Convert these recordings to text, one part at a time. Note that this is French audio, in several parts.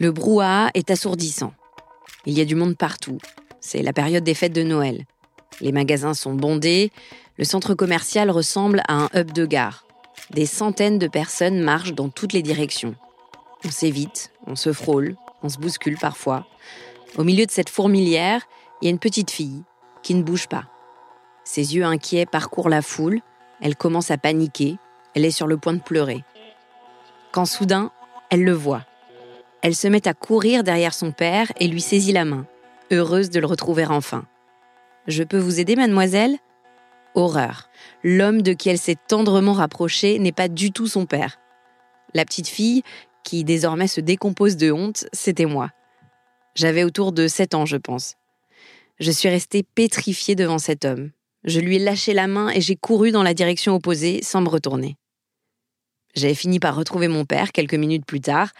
Le brouhaha est assourdissant. Il y a du monde partout. C'est la période des fêtes de Noël. Les magasins sont bondés, le centre commercial ressemble à un hub de gare. Des centaines de personnes marchent dans toutes les directions. On s'évite, on se frôle, on se bouscule parfois. Au milieu de cette fourmilière, il y a une petite fille qui ne bouge pas. Ses yeux inquiets parcourent la foule, elle commence à paniquer, elle est sur le point de pleurer. Quand soudain, elle le voit. Elle se met à courir derrière son père et lui saisit la main, heureuse de le retrouver enfin. Je peux vous aider, mademoiselle? Horreur. L'homme de qui elle s'est tendrement rapprochée n'est pas du tout son père. La petite fille, qui désormais se décompose de honte, c'était moi. J'avais autour de sept ans, je pense. Je suis restée pétrifiée devant cet homme. Je lui ai lâché la main et j'ai couru dans la direction opposée sans me retourner. J'avais fini par retrouver mon père quelques minutes plus tard,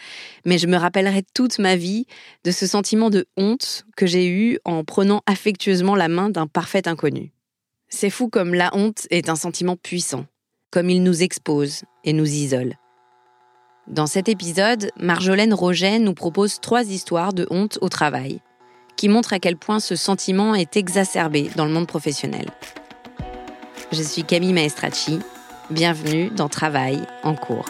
mais je me rappellerai toute ma vie de ce sentiment de honte que j'ai eu en prenant affectueusement la main d'un parfait inconnu. C'est fou comme la honte est un sentiment puissant, comme il nous expose et nous isole. Dans cet épisode, Marjolaine Roget nous propose trois histoires de honte au travail, qui montrent à quel point ce sentiment est exacerbé dans le monde professionnel. Je suis Camille Maestracci Bienvenue dans Travail en cours.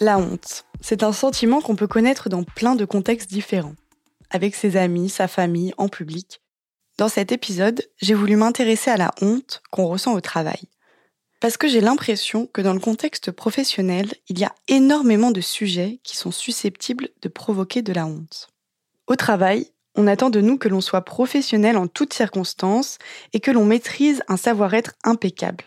La honte, c'est un sentiment qu'on peut connaître dans plein de contextes différents, avec ses amis, sa famille, en public. Dans cet épisode, j'ai voulu m'intéresser à la honte qu'on ressent au travail. Parce que j'ai l'impression que dans le contexte professionnel, il y a énormément de sujets qui sont susceptibles de provoquer de la honte. Au travail, on attend de nous que l'on soit professionnel en toutes circonstances et que l'on maîtrise un savoir-être impeccable.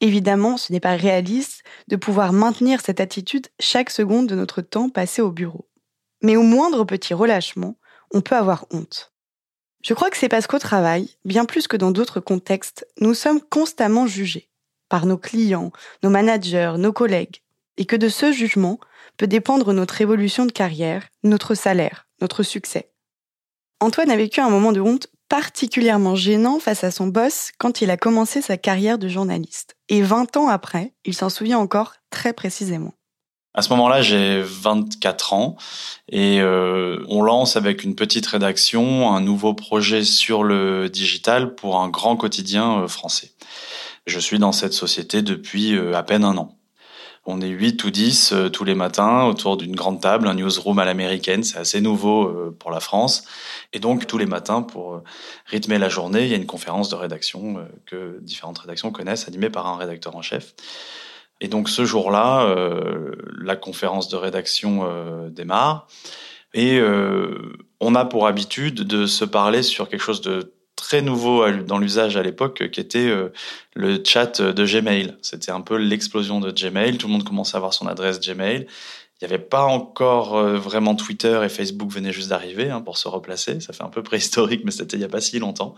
Évidemment, ce n'est pas réaliste de pouvoir maintenir cette attitude chaque seconde de notre temps passé au bureau. Mais au moindre petit relâchement, on peut avoir honte. Je crois que c'est parce qu'au travail, bien plus que dans d'autres contextes, nous sommes constamment jugés par nos clients, nos managers, nos collègues, et que de ce jugement peut dépendre notre évolution de carrière, notre salaire, notre succès. Antoine a vécu un moment de honte particulièrement gênant face à son boss quand il a commencé sa carrière de journaliste. Et 20 ans après, il s'en souvient encore très précisément. À ce moment-là, j'ai 24 ans et euh, on lance avec une petite rédaction un nouveau projet sur le digital pour un grand quotidien euh, français. Je suis dans cette société depuis euh, à peine un an. On est 8 ou 10 euh, tous les matins autour d'une grande table, un newsroom à l'américaine, c'est assez nouveau euh, pour la France. Et donc tous les matins, pour rythmer la journée, il y a une conférence de rédaction que différentes rédactions connaissent, animée par un rédacteur en chef. Et donc ce jour-là, la conférence de rédaction démarre et on a pour habitude de se parler sur quelque chose de très nouveau dans l'usage à l'époque, qui était euh, le chat de Gmail. C'était un peu l'explosion de Gmail. Tout le monde commençait à avoir son adresse Gmail. Il n'y avait pas encore euh, vraiment Twitter et Facebook venaient juste d'arriver hein, pour se replacer. Ça fait un peu préhistorique, mais c'était il n'y a pas si longtemps.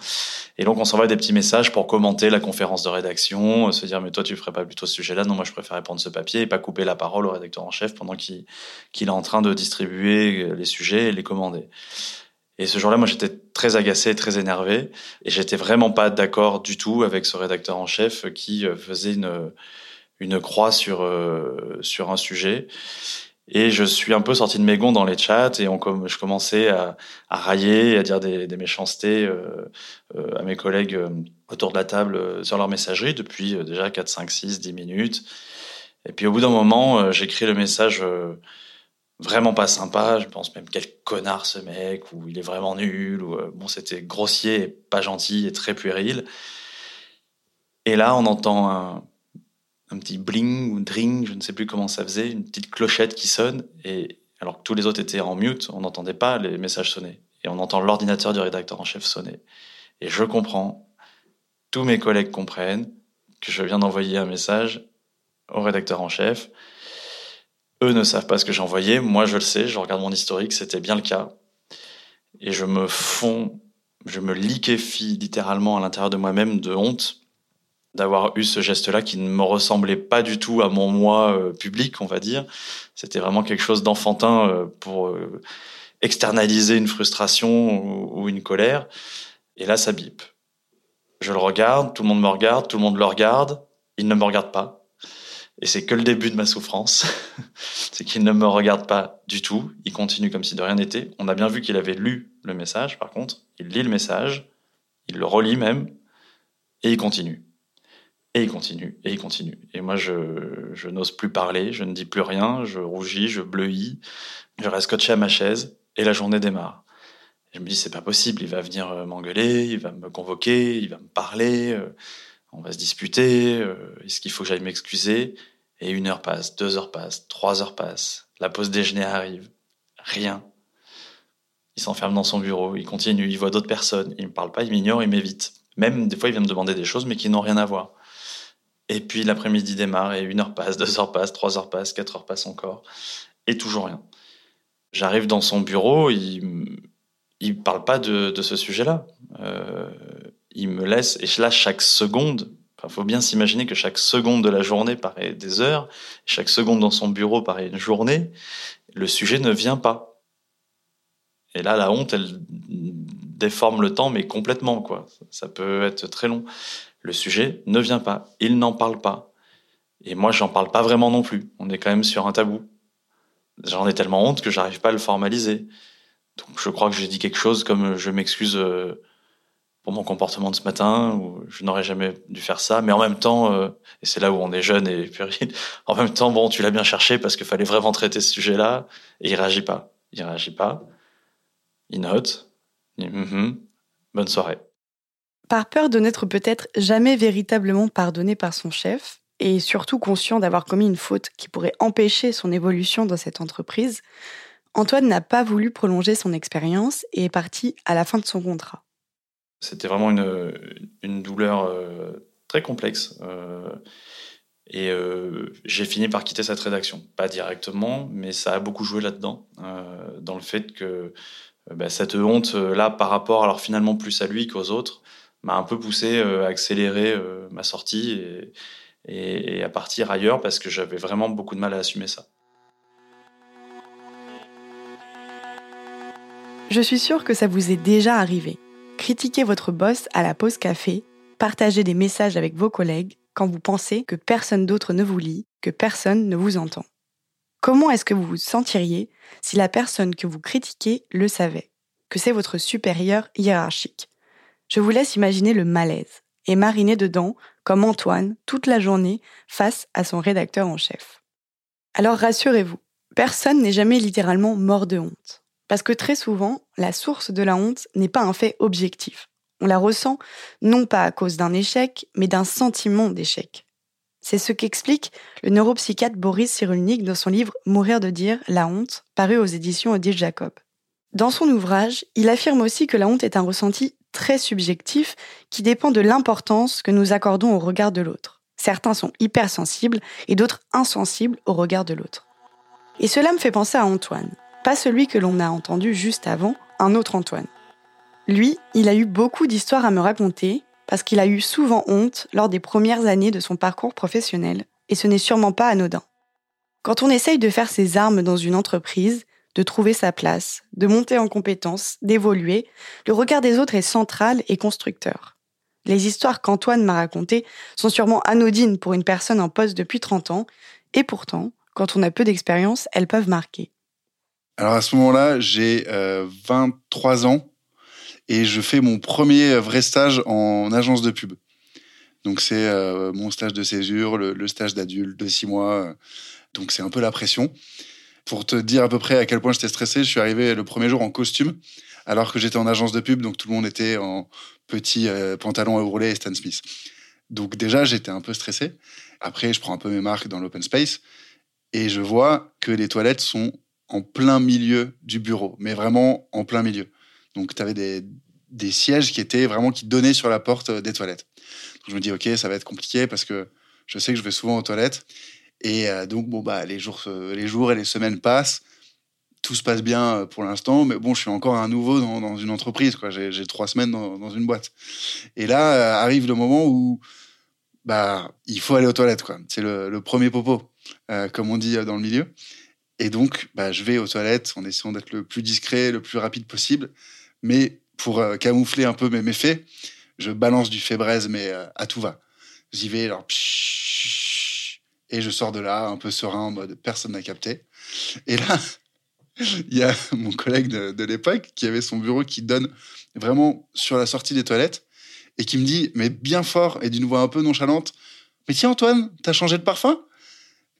Et donc on s'envoie des petits messages pour commenter la conférence de rédaction, euh, se dire mais toi tu ferais pas plutôt ce sujet-là? Non, moi je préfère prendre ce papier et pas couper la parole au rédacteur en chef pendant qu'il est en train de distribuer les sujets et les commander. Et ce jour-là, moi, j'étais très agacé, très énervé, et j'étais vraiment pas d'accord du tout avec ce rédacteur en chef qui euh, faisait une une croix sur euh, sur un sujet. Et je suis un peu sorti de mes gonds dans les chats et je commençais à, à railler, à dire des, méchancetés euh, à mes collègues autour de la table sur leur messagerie depuis déjà 4, 5, 6, 10 minutes. Et puis au bout d'un moment, j'écris le message vraiment pas sympa. Je pense même quel connard ce mec, ou il est vraiment nul, ou euh, bon, c'était grossier, et pas gentil et très puéril. Et là, on entend un, un, petit bling ou dring, je ne sais plus comment ça faisait, une petite clochette qui sonne, et alors que tous les autres étaient en mute, on n'entendait pas les messages sonner. Et on entend l'ordinateur du rédacteur en chef sonner. Et je comprends, tous mes collègues comprennent que je viens d'envoyer un message au rédacteur en chef eux ne savent pas ce que j'ai envoyé. Moi, je le sais. Je regarde mon historique. C'était bien le cas. Et je me fonds, je me liquéfie littéralement à l'intérieur de moi-même de honte d'avoir eu ce geste-là qui ne me ressemblait pas du tout à mon moi euh, public, on va dire. C'était vraiment quelque chose d'enfantin euh, pour euh, externaliser une frustration ou, ou une colère. Et là, ça bip. Je le regarde, tout le monde me regarde, tout le monde le regarde. Il ne me regarde pas. Et c'est que le début de ma souffrance. c'est qu'il ne me regarde pas du tout. Il continue comme si de rien n'était. On a bien vu qu'il avait lu le message, par contre. Il lit le message, il le relit même, et il continue. Et il continue, et il continue. Et moi, je, n'ose plus parler, je ne dis plus rien, je rougis, je bleuis, je reste scotché à ma chaise, et la journée démarre. je me dis, c'est pas possible, il va venir euh, m'engueuler, il va me convoquer, il va me parler. Euh, on va se disputer, euh, est-ce qu'il faut que j'aille m'excuser? Et une heure passe, deux heures passent, trois heures passent, la pause déjeuner arrive, rien. Il s'enferme dans son bureau, il continue, il voit d'autres personnes, il me parle pas, il m'ignore, il m'évite. Même des fois, il vient me demander des choses, mais qui n'ont rien à voir. Et puis l'après-midi démarre et une heure passe, deux heures passent, trois heures passent, quatre heures passent encore, et toujours rien. J'arrive dans son bureau, il il parle pas de, de ce sujet-là. Euh, il me laisse, et là, chaque seconde, il faut bien s'imaginer que chaque seconde de la journée paraît des heures, chaque seconde dans son bureau paraît une journée, le sujet ne vient pas. Et là, la honte, elle déforme le temps, mais complètement, quoi. Ça peut être très long. Le sujet ne vient pas, il n'en parle pas. Et moi, j'en parle pas vraiment non plus. On est quand même sur un tabou. J'en ai tellement honte que j'arrive pas à le formaliser. Donc, je crois que j'ai dit quelque chose comme je m'excuse euh, pour mon comportement de ce matin, ou je n'aurais jamais dû faire ça. Mais en même temps, euh, et c'est là où on est jeune et puéril, en même temps, bon, tu l'as bien cherché parce qu'il fallait vraiment traiter ce sujet-là, et il réagit pas. Il réagit pas. Il note. Il dit, mm-hmm. bonne soirée. Par peur de n'être peut-être jamais véritablement pardonné par son chef, et surtout conscient d'avoir commis une faute qui pourrait empêcher son évolution dans cette entreprise, Antoine n'a pas voulu prolonger son expérience et est parti à la fin de son contrat. C'était vraiment une, une douleur euh, très complexe. Euh, et euh, j'ai fini par quitter cette rédaction. Pas directement, mais ça a beaucoup joué là-dedans, dans le fait que bah, cette honte-là, par rapport, alors finalement plus à lui qu'aux autres, m'a un peu poussé à accélérer ma sortie et, et, et, à partir ailleurs parce que j'avais vraiment beaucoup de mal à assumer ça. Je suis sûre que ça vous est déjà arrivé critiquer votre boss à la pause café, partager des messages avec vos collègues quand vous pensez que personne d'autre ne vous lit, que personne ne vous entend. Comment est-ce que vous vous sentiriez si la personne que vous critiquez le savait, que c'est votre supérieur hiérarchique? Je vous laisse imaginer le malaise et mariner dedans comme Antoine toute la journée face à son rédacteur en chef. Alors rassurez-vous, personne n'est jamais littéralement mort de honte. Parce que très souvent, la source de la honte n'est pas un fait objectif. On la ressent non pas à cause d'un échec, mais d'un sentiment d'échec. C'est ce qu'explique le neuropsychiatre Boris Cyrulnik dans son livre Mourir de dire, la honte, paru aux éditions Odile Jacob. Dans son ouvrage, il affirme aussi que la honte est un ressenti très subjectif qui dépend de l'importance que nous accordons au regard de l'autre. Certains sont hypersensibles et d'autres insensibles au regard de l'autre. Et cela me fait penser à Antoine, pas celui que l'on a entendu juste avant, un autre Antoine. Lui, il a eu beaucoup d'histoires à me raconter parce qu'il a eu souvent honte lors des premières années de son parcours professionnel, et ce n'est sûrement pas anodin. Quand on essaye de faire ses armes dans une entreprise, de trouver sa place, de monter en compétences, d'évoluer, le regard des autres est central et constructeur. Les histoires qu'Antoine m'a racontées sont sûrement anodines pour une personne en poste depuis 30 ans, et pourtant, quand on a peu d'expérience, elles peuvent marquer. Alors à ce moment-là, j'ai 23 euh, ans et je fais mon premier vrai stage en agence de pub. Donc c'est euh, mon stage de césure, le, stage d'adulte de six mois. Donc c'est un peu la pression. Pour te dire à peu près à quel point j'étais stressé, je suis arrivé le premier jour en costume, alors que j'étais en agence de pub, donc tout le monde était en petit euh, pantalon à rouler et Stan Smith. Donc déjà, j'étais un peu stressé. Après, je prends un peu mes marques dans l'open space et je vois que les toilettes sont en plein milieu du bureau, mais vraiment en plein milieu. Donc, tu avais des, sièges qui étaient vraiment qui donnaient sur la porte des toilettes. Donc, je me dis, OK, ça va être compliqué parce que je sais que je vais souvent aux toilettes. Et euh, donc, bon, bah, les jours, les jours et les semaines passent. Tout se passe bien euh, pour l'instant, mais bon, je suis encore un nouveau dans, une entreprise. Quoi. J'ai, trois semaines dans, une boîte. Et là euh, arrive le moment où bah, il faut aller aux toilettes. Quoi. C'est le, le premier popo, comme on dit dans le milieu. Et donc, bah, je vais aux toilettes en essayant d'être le plus discret, le plus rapide possible. Mais pour euh, camoufler un peu mes méfaits, je balance du fébraise, mais euh, à tout va. J'y vais, alors, et je sors de là un peu serein, en mode personne n'a capté. Et là, il y a mon collègue de l'époque qui avait son bureau qui donne vraiment sur la sortie des toilettes et qui me dit, mais bien fort et d'une voix un peu nonchalante, mais tiens Antoine, t'as changé de parfum?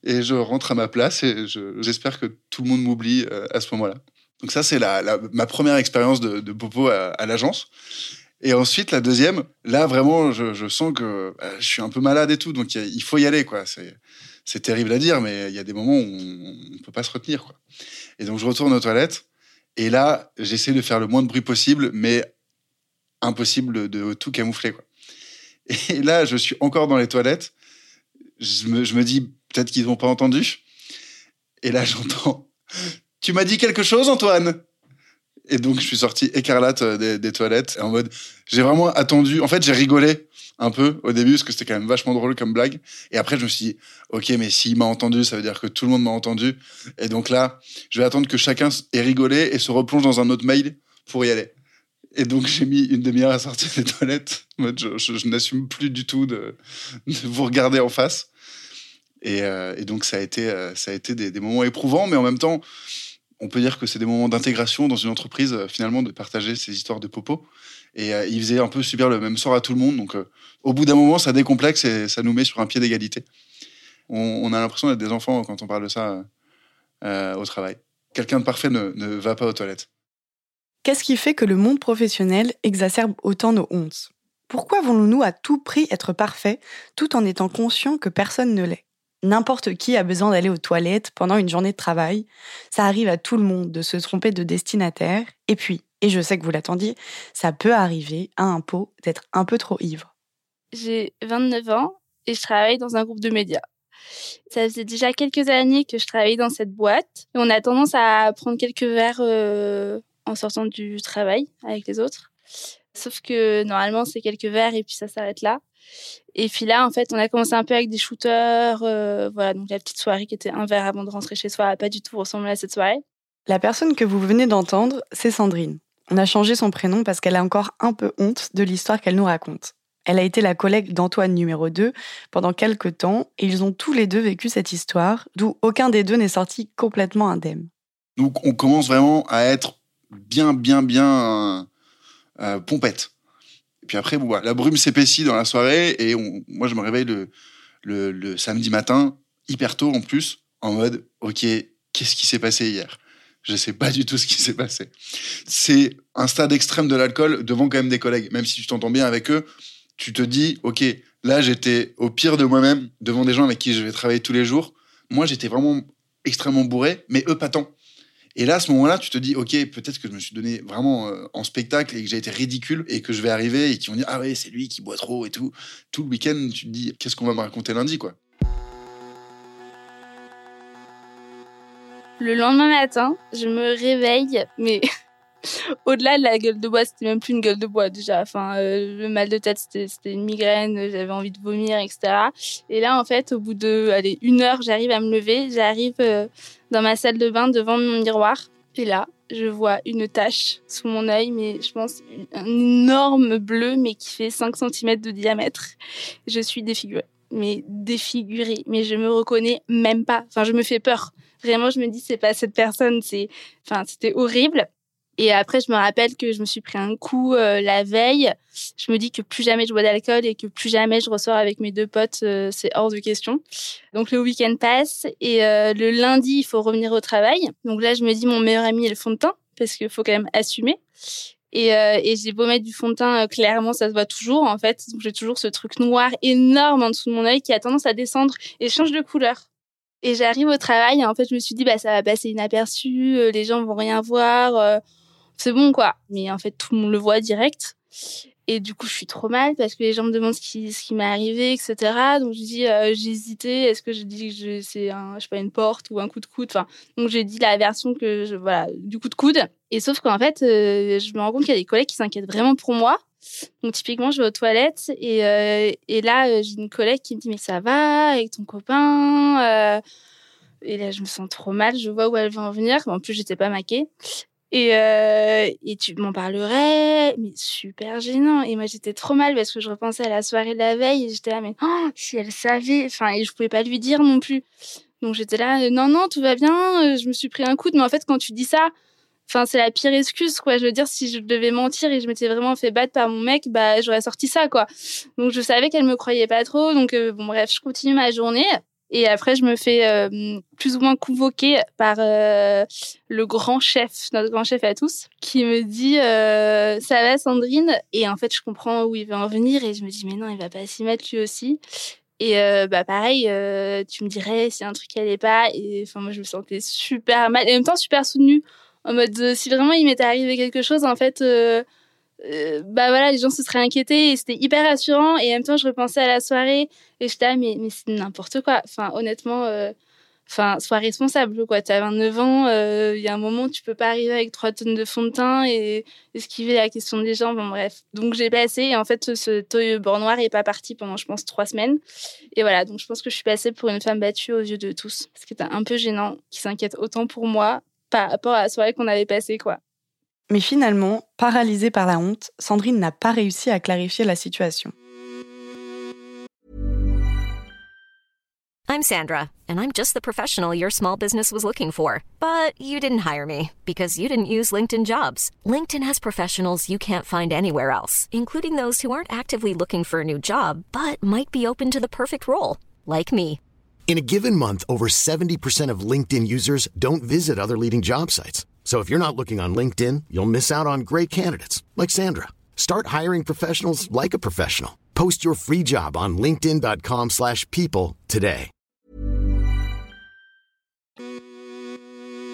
Et je rentre à ma place et j'espère que tout le monde m'oublie euh, à ce moment-là. Donc ça, c'est la, ma première expérience de, de, popo à, l'agence. Et ensuite, la deuxième, là, vraiment, je, sens que bah, je suis un peu malade et tout, donc il faut y aller, quoi. C'est terrible à dire, mais il y a des moments où on ne peut pas se retenir, quoi. Et donc, je retourne aux toilettes, et là, j'essaie de faire le moins de bruit possible, mais impossible de, tout camoufler, quoi. Et là, je suis encore dans les toilettes, je me, je me dis, Peut-être qu'ils n'ont pas entendu. Et là, j'entends Tu m'as dit quelque chose, Antoine Et donc, je suis sorti écarlate euh, des, toilettes en mode J'ai vraiment attendu. En fait, j'ai rigolé un peu au début parce que c'était quand même vachement drôle comme blague. Et après, je me suis dit Ok, mais s'il m'a entendu, ça veut dire que tout le monde m'a entendu. Et donc là, je vais attendre que chacun ait rigolé et se replonge dans un autre mail pour y aller. Et donc, j'ai mis une demi-heure à sortir des toilettes. Je, n'assume plus du tout de, vous regarder en face. Euh, et, donc, ça a été, euh, ça a été des, moments éprouvants, mais en même temps, on peut dire que c'est des moments d'intégration dans une entreprise, euh, finalement, de partager ces histoires de popo. Et ils faisaient un peu subir le même sort à tout le monde. Donc, au bout d'un moment, ça décomplexe et ça nous met sur un pied d'égalité. On, a l'impression d'être des enfants quand on parle de ça au travail. Quelqu'un de parfait ne, ne va pas aux toilettes. Qu'est-ce qui fait que le monde professionnel exacerbe autant nos hontes? Pourquoi voulons-nous à tout prix être parfaits tout en étant conscients que personne ne l'est? N'importe qui a besoin d'aller aux toilettes pendant une journée de travail. Ça arrive à tout le monde de se tromper de destinataire. Et puis, et je sais que vous l'attendiez, ça peut arriver à un pot d'être un peu trop ivre. J'ai 29 ans et je travaille dans un groupe de médias. Ça faisait déjà quelques années que je travaillais dans cette boîte. Et on a tendance à prendre quelques verres euh, en sortant du travail avec les autres. Sauf que normalement, c'est quelques verres et puis ça s'arrête là. Et puis là, en fait, on a commencé un peu avec des shooters. Euh, voilà, donc la petite soirée qui était un verre avant de rentrer chez soi n'a pas du tout ressemblé à cette soirée. La personne que vous venez d'entendre, c'est Sandrine. On a changé son prénom parce qu'elle a encore un peu honte de l'histoire qu'elle nous raconte. Elle a été la collègue d'Antoine numéro 2 pendant quelques temps et ils ont tous les deux vécu cette histoire, d'où aucun des deux n'est sorti complètement indemne. Donc on commence vraiment à être bien, bien, bien euh, pompette. Et puis après, la brume s'épaissit dans la soirée et moi, je me réveille le, le, samedi matin, hyper tôt en plus, en mode, ok, qu'est-ce qui s'est passé hier? Je sais pas du tout ce qui s'est passé. C'est un stade extrême de l'alcool devant quand même des collègues. Même si tu t'entends bien avec eux, tu te dis, ok, là j'étais au pire de moi-même devant des gens avec qui je vais travailler tous les jours. Moi j'étais vraiment extrêmement bourré, mais eux pas tant. Et là, à ce moment-là, tu te dis, ok, peut-être que je me suis donné vraiment euh, en spectacle et que j'ai été ridicule et que je vais arriver et qu'ils vont dire, ah ouais, c'est lui qui boit trop et tout. Tout le week-end, tu te dis, qu'est-ce qu'on va me raconter lundi, quoi? Le lendemain matin, je me réveille, mais au-delà de la gueule de bois, c'était même plus une gueule de bois déjà. Enfin, euh, le mal de tête, c'était une migraine, j'avais envie de vomir, etc. Et là, en fait, au bout de, allez, une heure, j'arrive à me lever, j'arrive euh, dans ma salle de bain devant mon miroir. Et là, je vois une tache sous mon œil, mais je pense un énorme bleu, mais qui fait 5 cm de diamètre. Je suis défigurée, mais défigurée, mais je me reconnais même pas. Enfin, je me fais peur. Vraiment, je me dis, c'est pas cette personne, c'est, enfin, c'était horrible. Et après, je me rappelle que je me suis pris un coup euh, la veille. Je me dis que plus jamais je bois d'alcool et que plus jamais je ressors avec mes deux potes, euh, c'est hors de question. Donc le week-end passe et euh, le lundi, il faut revenir au travail. Donc là, je me dis mon meilleur ami est le fond de teint parce qu'il faut quand même assumer. Et, et j'ai beau mettre du fond de teint, clairement, ça se voit toujours en fait. Donc j'ai toujours ce truc noir énorme en dessous de mon œil qui a tendance à descendre et change de couleur. Et j'arrive au travail et en fait, je me suis dit, bah, ça va passer inaperçu, euh, les gens vont rien voir, euh, c'est bon, quoi. Mais en fait, tout le monde le voit direct. Et du coup, je suis trop mal parce que les gens me demandent ce qui, ce qui m'est arrivé, etc. Donc, je dis, euh, j'ai hésité. Est-ce que je dis que c'est un, je sais pas, une porte ou un coup de coude? Enfin, donc j'ai dit la version que je, voilà, du coup de coude. Et sauf qu'en fait, je me rends compte qu'il y a des collègues qui s'inquiètent vraiment pour moi. Donc typiquement, je vais aux toilettes et, euh, et là, euh, j'ai une collègue qui me dit mais ça va avec ton copain euh? Et là, je me sens trop mal. Je vois où elle va en venir. En plus, j'étais pas maquée. Et, et tu m'en parlerais, mais super gênant. Et moi, j'étais trop mal parce que je repensais à la soirée de la veille et j'étais là, mais oh, si elle savait. Enfin, et je pouvais pas lui dire non plus. Donc j'étais là, non, non, tout va bien. Je me suis pris un coup. Mais en fait, quand tu dis ça, Enfin, c'est la pire excuse, quoi. Je veux dire, si je devais mentir et je m'étais vraiment fait battre par mon mec, bah, j'aurais sorti ça, quoi. Donc, je savais qu'elle me croyait pas trop. Donc, euh, bon, bref, je continue ma journée. Et après, je me fais euh, plus ou moins convoquer par euh, le grand chef, notre grand chef à tous, qui me dit Ça va, Sandrine? Et en fait, je comprends où il veut en venir. Et je me dis Mais non, il va pas s'y mettre lui aussi. Et bah pareil, tu me dirais si un truc allait pas. Et enfin, moi, je me sentais super mal. Et en même temps, super soutenue en mode euh, si vraiment il m'était arrivé quelque chose en fait euh, euh, bah voilà les gens se seraient inquiétés et c'était hyper rassurant. Et en même temps je repensais à la soirée et j'étais ah, mais mais c'est n'importe quoi. Enfin honnêtement enfin sois responsable quoi. T'as 29 ans il y a un moment tu peux pas arriver avec 3 tonnes de fond de teint et esquiver la question des gens. Bon bref. Donc j'ai passé. Et en fait ce toy bord noir est pas parti pendant je pense trois semaines. Et voilà. Donc je pense que je suis passée pour une femme battue aux yeux de tous. Ce qui était un peu gênant qui s'inquiète autant pour moi par rapport à la soirée qu'on avait passée, quoi. Mais finalement, paralysée par la honte, Sandrine n'a pas réussi à clarifier la situation. I'm Sandra, and I'm just the professional your small business was looking for. But you didn't hire me because you didn't use LinkedIn jobs. LinkedIn has professionals you can't find anywhere else, including those who aren't actively looking for a new job but might be open to the perfect role, like me. In a given month, over 70% of LinkedIn users don't visit other leading job sites. So if you're not looking on LinkedIn, you'll miss out on great candidates like Sandra. Start hiring professionals like a professional. Post your free job on linkedin.com/people today.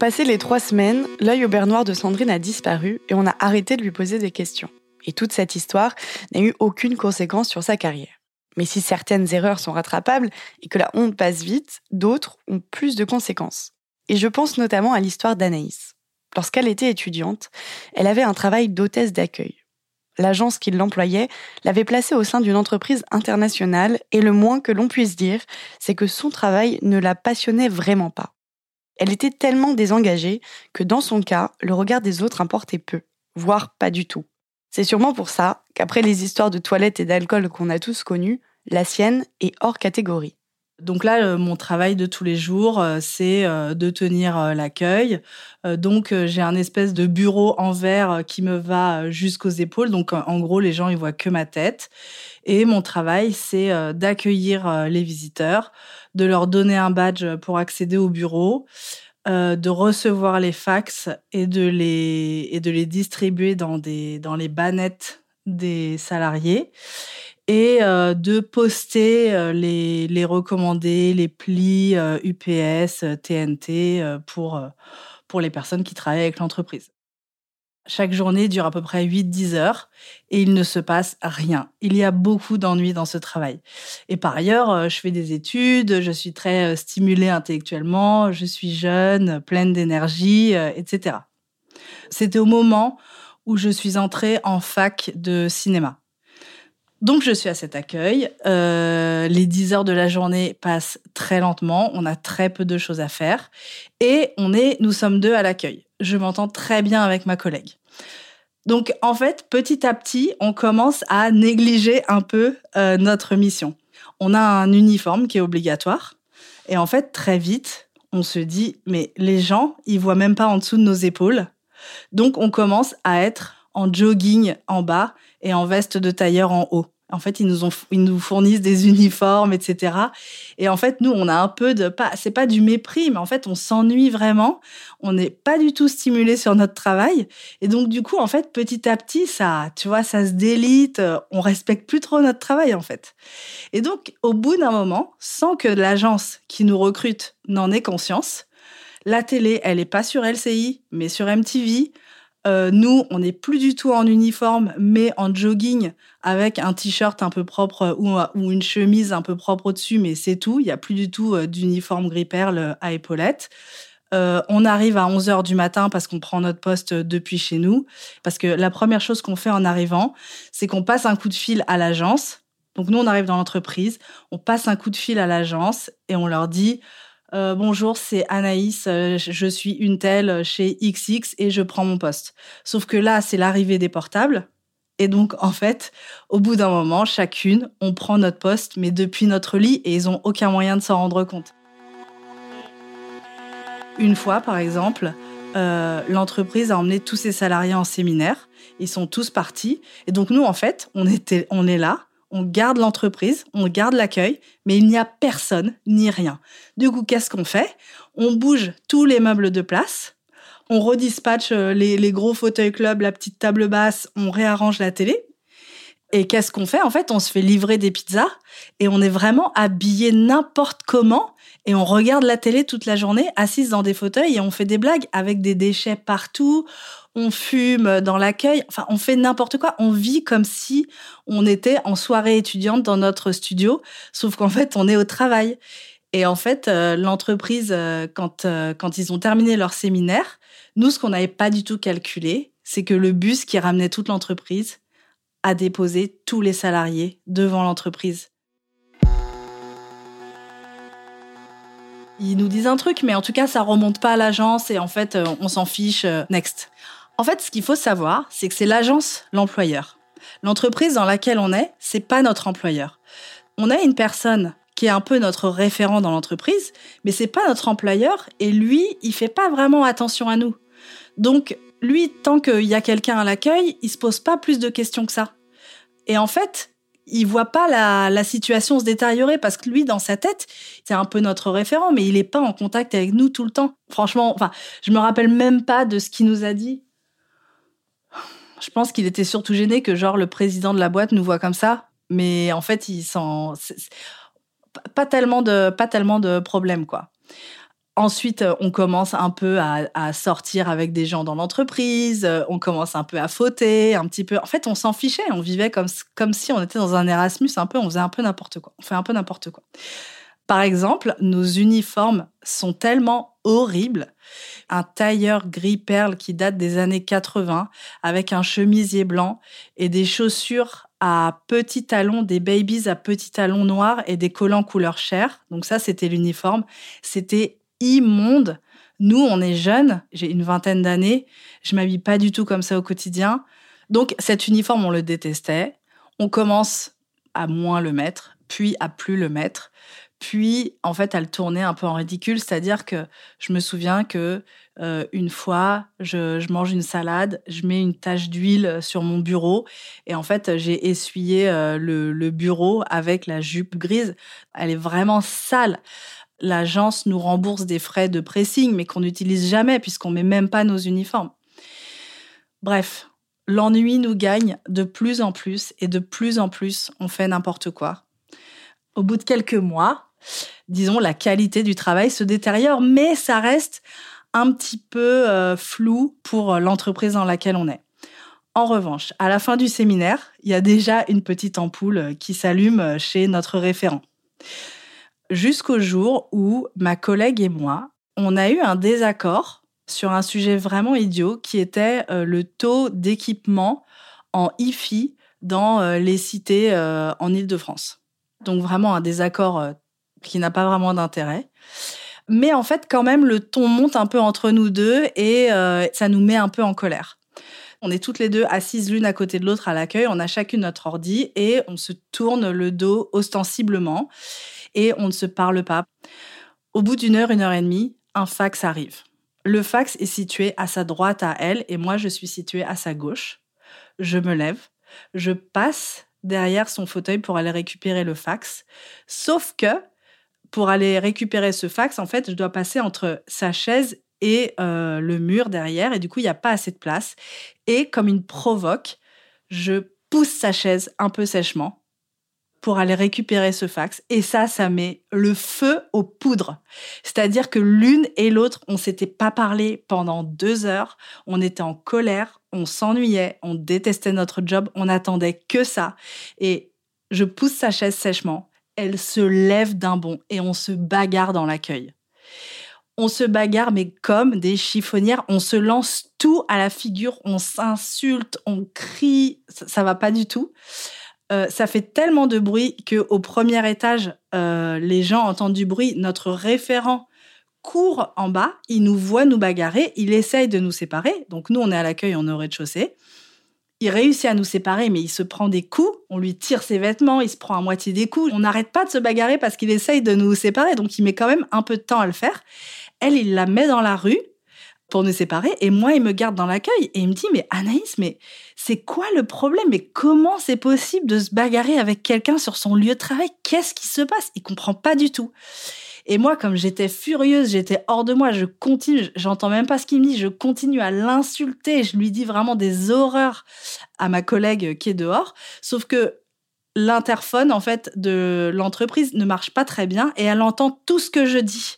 Passé les trois semaines, l'œil au beurre noir de Sandrine a disparu et on a arrêté de lui poser des questions. Et toute cette histoire n'a eu aucune conséquence sur sa carrière. Mais si certaines erreurs sont rattrapables et que la honte passe vite, d'autres ont plus de conséquences. Et je pense notamment à l'histoire d'Anaïs. Lorsqu'elle était étudiante, elle avait un travail d'hôtesse d'accueil. L'agence qui l'employait l'avait placée au sein d'une entreprise internationale et le moins que l'on puisse dire, c'est que son travail ne la passionnait vraiment pas. Elle était tellement désengagée que dans son cas, le regard des autres importait peu, voire pas du tout. C'est sûrement pour ça qu'après les histoires de toilettes et d'alcool qu'on a tous connues, la sienne est hors catégorie. Donc là, euh, mon travail de tous les jours, euh, c'est euh, de tenir l'accueil. donc j'ai un espèce de bureau en verre qui me va jusqu'aux épaules. Donc en gros, les gens ils voient que ma tête. Et mon travail, c'est d'accueillir les visiteurs, de leur donner un badge pour accéder au bureau, de recevoir les fax et de les et de les distribuer dans des dans les bannettes des salariés et euh, de poster euh, les, les, recommandés, les plis UPS, TNT pour, pour les personnes qui travaillent avec l'entreprise. Chaque journée dure à peu près 8-10 heures et il ne se passe rien. Il y a beaucoup d'ennuis dans ce travail. Et par ailleurs, je fais des études, je suis très stimulée intellectuellement, je suis jeune, pleine d'énergie, etc. C'était au moment où je suis entrée en fac de cinéma. Donc je suis à cet accueil. Euh, les 10 heures de la journée passent très lentement. On a très peu de choses à faire. Et on est, nous sommes deux à l'accueil. Je m'entends très bien avec ma collègue. Donc en fait, petit à petit, on commence à négliger un peu euh, notre mission. On a un uniforme qui est obligatoire. Et en fait, très vite, on se dit, mais les gens, ils voient même pas en dessous de nos épaules. Donc on commence à être en jogging en bas et en veste de tailleur en haut. En fait, ils nous ils nous fournissent des uniformes, etc. Et en fait, nous, on a un peu de, pas, c'est pas du mépris, mais en fait, on s'ennuie vraiment. On n'est pas du tout stimulé sur notre travail. Et donc, du coup, en fait, petit à petit, ça, tu vois, ça se délite. On respecte plus trop notre travail, en fait. Et donc, au bout d'un moment, sans que l'agence qui nous recrute n'en ait conscience, la télé, elle est pas sur LCI, mais sur MTV. Euh, nous, on n'est plus du tout en uniforme, mais en jogging avec un t-shirt un peu propre ou, ou, une chemise un peu propre au-dessus, mais c'est tout. Il n'y a plus du tout euh, d'uniforme gris perle à épaulettes. Euh, on arrive à 11 heures du matin parce qu'on prend notre poste depuis chez nous. Parce que la première chose qu'on fait en arrivant, c'est qu'on passe un coup de fil à l'agence. Donc nous, on arrive dans l'entreprise, on passe un coup de fil à l'agence et on leur dit euh, bonjour, c'est Anaïs, euh, je suis une telle chez XX et je prends mon poste. Sauf que là, c'est l'arrivée des portables. Et donc, en fait, au bout d'un moment, chacune, on prend notre poste, mais depuis notre lit, et ils n'ont aucun moyen de s'en rendre compte. Une fois, par exemple, euh, l'entreprise a emmené tous ses salariés en séminaire. Ils sont tous partis. Et donc, nous, en fait, on, était, on est là on garde l'entreprise, on garde l'accueil, mais il n'y a personne ni rien. Du coup, qu'est-ce qu'on fait? On bouge tous les meubles de place, on redispatche euh, les, gros fauteuils club, la petite table basse, on réarrange la télé. Et qu'est-ce qu'on fait En fait, on se fait livrer des pizzas et on est vraiment habillé n'importe comment et on regarde la télé toute la journée, assise dans des fauteuils et on fait des blagues avec des déchets partout. On fume dans l'accueil, enfin on fait n'importe quoi, on vit comme si on était en soirée étudiante dans notre studio, sauf qu'en fait on est au travail. Et en fait, euh, l'entreprise, euh, quand, euh, quand ils ont terminé leur séminaire, nous, ce qu'on n'avait pas du tout calculé, c'est que le bus qui ramenait toute l'entreprise a déposé tous les salariés devant l'entreprise. Ils nous disent un truc, mais en tout cas, ça remonte pas à l'agence et en fait, on s'en fiche. Next. En fait, ce qu'il faut savoir, c'est que c'est l'agence l'employeur. L'entreprise dans laquelle on est, c'est pas notre employeur. On a une personne qui est un peu notre référent dans l'entreprise, mais c'est pas notre employeur et lui, il fait pas vraiment attention à nous. Donc, lui, tant qu'il y a quelqu'un à l'accueil, il se pose pas plus de questions que ça. Et en fait, il voit pas la, situation se détériorer parce que lui, dans sa tête, c'est un peu notre référent, mais il est pas en contact avec nous tout le temps. Franchement, enfin, je me rappelle même pas de ce qu'il nous a dit. Je pense qu'il était surtout gêné que genre le président de la boîte nous voit comme ça, mais en fait, il s'en pas tellement de pas tellement de problèmes quoi. Ensuite, on commence un peu à, sortir avec des gens dans l'entreprise, on commence un peu à fauter, un petit peu. En fait, on s'en fichait, on vivait comme, comme si on était dans un Erasmus, un peu, on faisait un peu n'importe quoi. On fait un peu n'importe quoi. Par exemple, nos uniformes sont tellement horribles. Un tailleur gris perle qui date des années 80 avec un chemisier blanc et des chaussures à petits talons, des babies à petits talons noirs et des collants couleur chair. Donc ça, c'était l'uniforme. C'était immonde. Nous, on est jeunes, j'ai une vingtaine d'années, je m'habille pas du tout comme ça au quotidien. Donc cet uniforme, on le détestait. On commence à moins le mettre, puis à plus le mettre Puis, en fait, elle tournait un peu en ridicule, c'est-à-dire que je me souviens que euh, une fois, je, mange une salade, je mets une tache d'huile sur mon bureau, et en fait, j'ai essuyé euh, le, bureau avec la jupe grise. Elle est vraiment sale. L'agence nous rembourse des frais de pressing, mais qu'on n'utilise jamais puisqu'on met même pas nos uniformes. Bref, l'ennui nous gagne de plus en plus, et de plus en plus, on fait n'importe quoi. Au bout de quelques mois, disons, la qualité du travail se détériore, mais ça reste un petit peu euh, flou pour euh, l'entreprise dans laquelle on est. En revanche, à la fin du séminaire, il y a déjà une petite ampoule euh, qui s'allume chez notre référent. Jusqu'au jour où ma collègue et moi, on a eu un désaccord sur un sujet vraiment idiot qui était le taux d'équipement en IFI dans les cités en Île-de-France. Donc vraiment un désaccord qui n'a pas vraiment d'intérêt. Mais en fait, quand même, le ton monte un peu entre nous deux et euh, ça nous met un peu en colère. On est toutes les deux assises l'une à côté de l'autre à l'accueil, on a chacune notre ordi et on se tourne le dos ostensiblement et on ne se parle pas. Au bout d'une heure, une heure et demie, un fax arrive. Le fax est situé à sa droite à elle et moi je suis située à sa gauche. Je me lève, je passe derrière son fauteuil pour aller récupérer le fax. Sauf que pour aller récupérer ce fax, en fait, je dois passer entre sa chaise et euh, le mur derrière, et du coup, il n'y a pas assez de place. Et comme une provoque, je pousse sa chaise un peu sèchement pour aller récupérer ce fax. Et ça, ça met le feu aux poudres. C'est-à-dire que l'une et l'autre, on s'était pas parlé pendant deux heures. On était en colère, on s'ennuyait, on détestait notre job, on attendait que ça. Et je pousse sa chaise sèchement elle se lève d'un bond et on se bagarre dans l'accueil. On se bagarre, mais comme des chiffonnières, on se lance tout à la figure, on s'insulte, on crie, ça, va pas du tout. Euh, ça fait tellement de bruit que au premier étage, euh, les gens entendent du bruit. Notre référent court en bas, il nous voit nous bagarrer, il essaye de nous séparer. Donc nous, on est à l'accueil, on est au rez-de-chaussée il réussit à nous séparer, mais il se prend des coups. On lui tire ses vêtements, il se prend à moitié des coups. On n'arrête pas de se bagarrer parce qu'il essaye de nous séparer, donc il met quand même un peu de temps à le faire. Elle, il la met dans la rue pour nous séparer, et moi, il me garde dans l'accueil et il me dit, mais Anaïs, mais c'est quoi le problème? Mais comment c'est possible de se bagarrer avec quelqu'un sur son lieu de travail? Qu'est-ce qui se passe? Il comprend pas du tout. Et moi, comme j'étais furieuse, j'étais hors de moi, je continue, j'entends même pas ce qu'il me dit, je continue à l'insulter, je lui dis vraiment des horreurs à ma collègue qui est dehors. Sauf que l'interphone, en fait, de l'entreprise ne marche pas très bien et elle entend tout ce que je dis.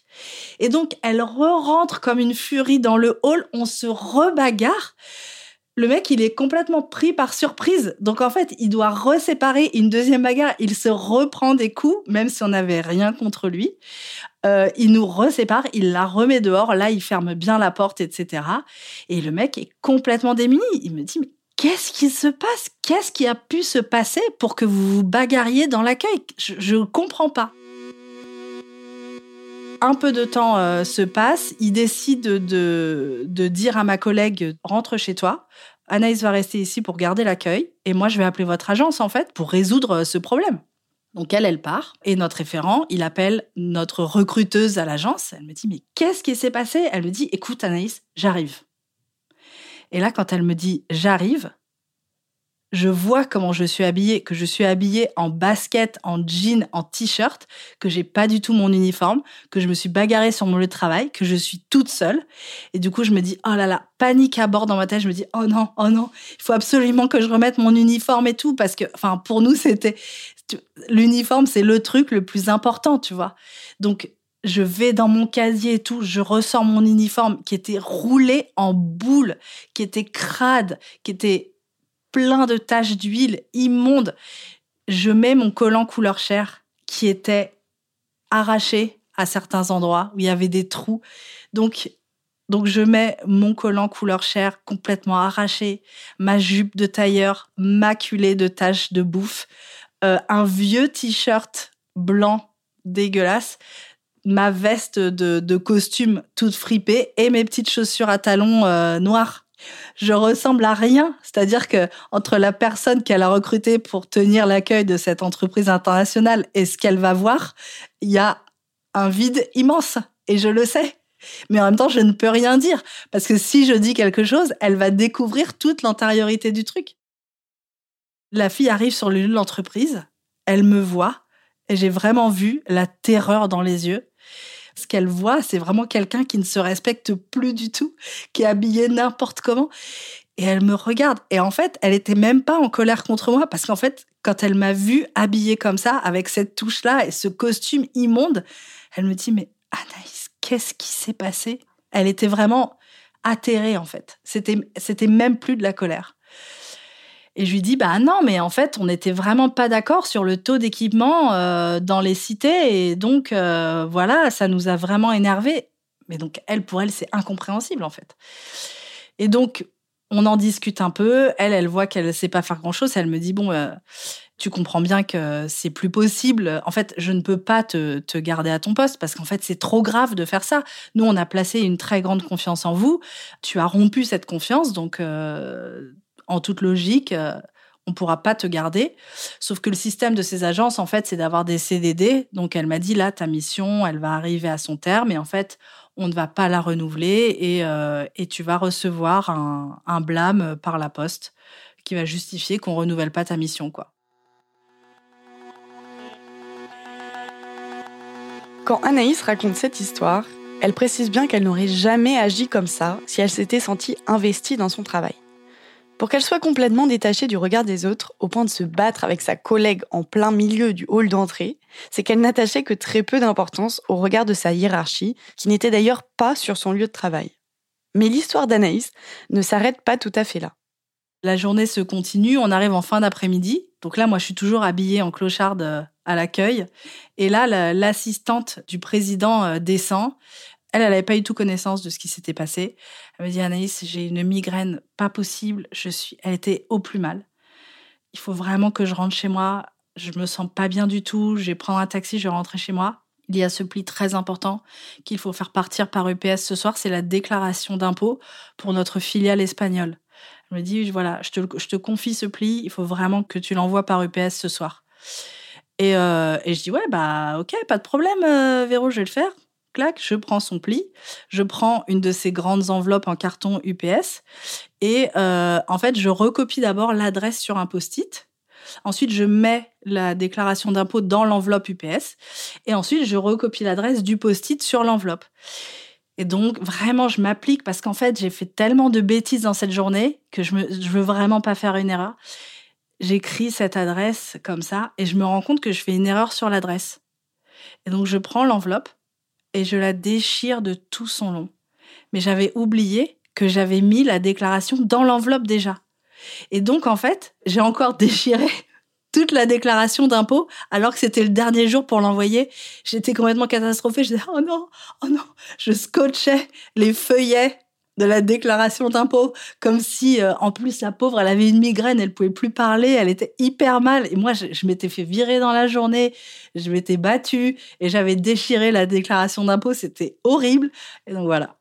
Et donc, elle re-rentre comme une furie dans le hall, on se rebagarre le mec, il est complètement pris par surprise. Donc en fait, il doit reséparer une deuxième bagarre. Il se reprend des coups, même si on n'avait rien contre lui. Euh, il nous resépare, il la remet dehors. Là, il ferme bien la porte, etc. Et le mec est complètement démuni. Il me dit, mais qu'est-ce qui se passe? Qu'est-ce qui a pu se passer pour que vous vous bagarriez dans l'accueil? Je ne comprends pas un peu de temps euh, se passe, il décide de, de dire à ma collègue rentre chez toi. Anaïs va rester ici pour garder l'accueil et moi je vais appeler votre agence en fait pour résoudre euh, ce problème. Donc elle, elle part et notre référent, il appelle notre recruteuse à l'agence. Elle me dit mais qu'est-ce qui s'est passé? Elle me dit écoute Anaïs, j'arrive. Et là quand elle me dit j'arrive, je vois comment je suis habillée, que je suis habillée en basket, en jean, en t-shirt, que j'ai pas du tout mon uniforme, que je me suis bagarrée sur mon lieu de travail, que je suis toute seule. Et du coup, je me dis, oh là là, panique à bord dans ma tête. Je me dis, oh non, oh non, il faut absolument que je remette mon uniforme et tout, parce que, enfin, pour nous, c'était, l'uniforme, c'est le truc le plus important, tu vois. Donc, je vais dans mon casier et tout, je ressors mon uniforme qui était roulé en boule, qui était crade, qui était plein de taches d'huile immonde. Je mets mon collant couleur chair qui était arraché à certains endroits où il y avait des trous. Donc, donc je mets mon collant couleur chair complètement arraché, ma jupe de tailleur maculée de taches de bouffe, euh, un vieux t-shirt blanc dégueulasse, ma veste de, costume toute fripée et mes petites chaussures à talons euh, noirs je ressemble à rien. C'est-à-dire que entre la personne qu'elle a recrutée pour tenir l'accueil de cette entreprise internationale et ce qu'elle va voir, il y a un vide immense. Et je le sais. Mais en même temps, je ne peux rien dire. Parce que si je dis quelque chose, elle va découvrir toute l'antériorité du truc. La fille arrive sur le lieu de l'entreprise, elle me voit, et j'ai vraiment vu la terreur dans les yeux. Ce qu'elle voit, c'est vraiment quelqu'un qui ne se respecte plus du tout, qui est habillé n'importe comment. Et elle me regarde. Et en fait, elle était même pas en colère contre moi parce qu'en fait, quand elle m'a vue habillée comme ça, avec cette touche-là et ce costume immonde, elle me dit, mais Anaïs, qu'est-ce qui s'est passé? Elle était vraiment atterrée, en fait. C'était, c'était même plus de la colère. Et je lui dis, bah non, mais en fait, on n'était vraiment pas d'accord sur le taux d'équipement euh, dans les cités. Et donc, euh, voilà, ça nous a vraiment énervé. Mais donc, elle, pour elle, c'est incompréhensible, en fait. Et donc, on en discute un peu. Elle, elle voit qu'elle ne sait pas faire grand-chose. Elle me dit, bon, euh, tu comprends bien que c'est plus possible. En fait, je ne peux pas te, te garder à ton poste parce qu'en fait, c'est trop grave de faire ça. Nous, on a placé une très grande confiance en vous. Tu as rompu cette confiance, donc en toute logique, euh, on pourra pas te garder. Sauf que le système de ces agences, en fait, c'est d'avoir des CDD. Donc, elle m'a dit, là, ta mission, elle va arriver à son terme. Et en fait, on ne va pas la renouveler et, euh, tu vas recevoir un, blâme par la poste qui va justifier qu'on renouvelle pas ta mission, quoi. Quand Anaïs raconte cette histoire, elle précise bien qu'elle n'aurait jamais agi comme ça si elle s'était sentie investie dans son travail. Pour qu'elle soit complètement détachée du regard des autres, au point de se battre avec sa collègue en plein milieu du hall d'entrée, c'est qu'elle n'attachait que très peu d'importance au regard de sa hiérarchie, qui n'était d'ailleurs pas sur son lieu de travail. Mais l'histoire d'Anaïs ne s'arrête pas tout à fait là. La journée se continue, on arrive en fin d'après-midi. Donc là, moi, je suis toujours habillée en clocharde euh, à l'accueil. Et là, l'assistante du président euh, descend. Elle, elle n'avait pas eu tout connaissance de ce qui s'était passé. Elle me dit Anaïs, j'ai une migraine pas possible. Je suis. Elle était au plus mal. Il faut vraiment que je rentre chez moi. Je me sens pas bien du tout. Je vais prendre un taxi. Je vais rentrer chez moi. Il y a ce pli très important qu'il faut faire partir par UPS ce soir. C'est la déclaration d'impôt pour notre filiale espagnole. Elle me dit voilà, je te, confie ce pli. Il faut vraiment que tu l'envoies par UPS ce soir. Et, euh, et, je dis ouais bah ok pas de problème euh, Véro je vais le faire clac, je prends son pli, je prends une de ces grandes enveloppes en carton UPS et euh, en fait, je recopie d'abord l'adresse sur un post-it. Ensuite, je mets la déclaration d'impôt dans l'enveloppe UPS et ensuite, je recopie l'adresse du post-it sur l'enveloppe. Et donc, vraiment, je m'applique parce qu'en fait, j'ai fait tellement de bêtises dans cette journée que je, me, je veux vraiment pas faire une erreur. J'écris cette adresse comme ça et je me rends compte que je fais une erreur sur l'adresse. Et donc, je prends l'enveloppe, et je la déchire de tout son long. Mais j'avais oublié que j'avais mis la déclaration dans l'enveloppe déjà. Et donc, en fait, j'ai encore déchiré toute la déclaration d'impôt alors que c'était le dernier jour pour l'envoyer. J'étais complètement catastrophée. Je disais, oh non, oh non. Je scotchais les feuillets de la déclaration d'impôt, comme si, euh, en plus, la pauvre, elle avait une migraine, elle pouvait plus parler, elle était hyper mal. Et moi, je, je m'étais fait virer dans la journée, je m'étais battue et j'avais déchiré la déclaration d'impôt. C'était horrible. Et donc voilà.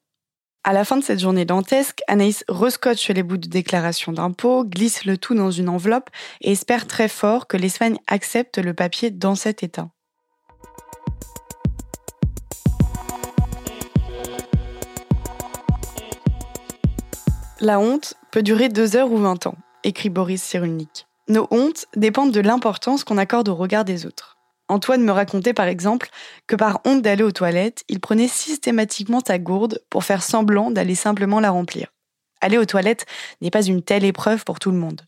À la fin de cette journée dantesque, Anaïs rescotche les bouts de déclaration d'impôt, glisse le tout dans une enveloppe et espère très fort que l'Espagne accepte le papier dans cet état. La honte peut durer deux heures ou vingt ans, écrit Boris Cyrulnik. Nos hontes dépendent de l'importance qu'on accorde au regard des autres. Antoine me racontait par exemple que par honte d'aller aux toilettes, il prenait systématiquement sa gourde pour faire semblant d'aller simplement la remplir. Aller aux toilettes n'est pas une telle épreuve pour tout le monde.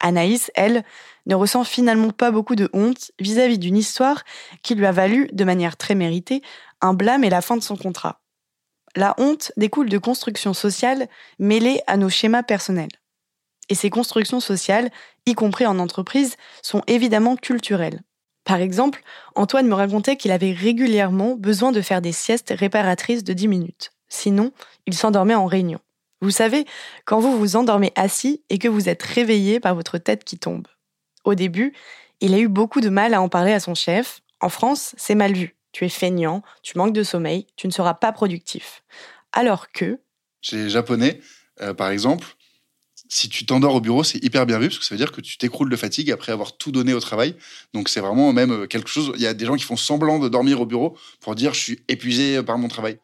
Anaïs, elle, ne ressent finalement pas beaucoup de honte vis-à-vis d'une histoire qui lui a valu, de manière très méritée, un blâme et la fin de son contrat. La honte découle de constructions sociales mêlées à nos schémas personnels. Et ces constructions sociales, y compris en entreprise, sont évidemment culturelles. Par exemple, Antoine me racontait qu'il avait régulièrement besoin de faire des siestes réparatrices de 10 minutes. Sinon, il s'endormait en réunion. Vous savez, quand vous vous endormez assis et que vous êtes réveillé par votre tête qui tombe. Au début, il a eu beaucoup de mal à en parler à son chef. En France, c'est mal vu tu es feignant, tu manques de sommeil, tu ne seras pas productif. Alors que... Chez les Japonais, Euh, par exemple, si tu t'endors au bureau, c'est hyper bien vu parce que ça veut dire que tu t'écroules de fatigue après avoir tout donné au travail. Donc c'est vraiment même euh, quelque chose. Il y a des gens qui font semblant de dormir au bureau pour dire je suis épuisé par mon travail.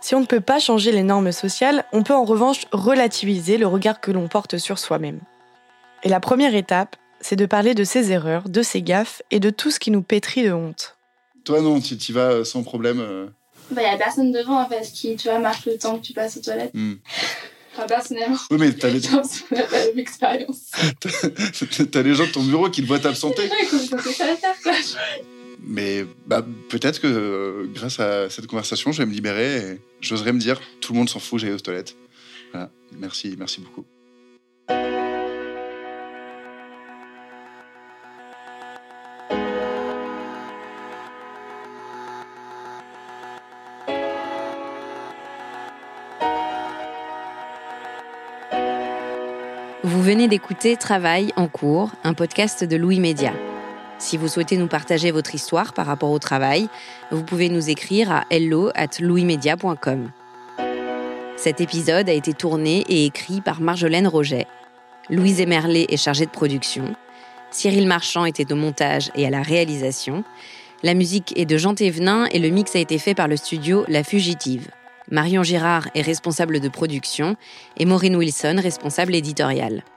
Si on ne peut pas changer les normes sociales, on peut en revanche relativiser le regard que l'on porte sur soi-même. Et la première étape, c'est de parler de ses erreurs, de ses gaffes et de tout ce qui nous pétrit de honte. Toi non, tu y vas euh, sans problème. euh. Bah, y a personne devant en fait qui, tu vois, marque le temps que tu passes aux toilettes. Hmm. Enfin, personnellement, Oui, mais t'as les... la même expérience. t'as les gens de ton bureau qui te voient t'absenter. Mais bah, peut-être que euh, grâce à cette conversation, je vais me libérer et j'oserais me dire tout le monde s'en fout, j'aille aux toilettes. Voilà. Merci, merci beaucoup. Venez d'écouter Travail en cours, un podcast de Louis Média. Si vous souhaitez nous partager votre histoire par rapport au travail, vous pouvez nous écrire à hello at louismedia.com. Cet épisode a été tourné et écrit par Marjolaine Roget. Louise Emerlet est chargée de production. Cyril Marchand était au montage et à la réalisation. La musique est de Jean Thévenin et le mix a été fait par le studio La Fugitive. Marion Girard est responsable de production et Maureen Wilson responsable éditoriale.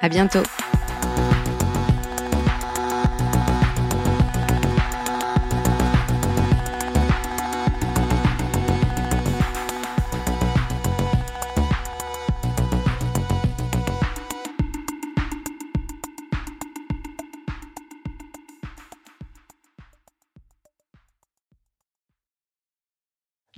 À bientôt.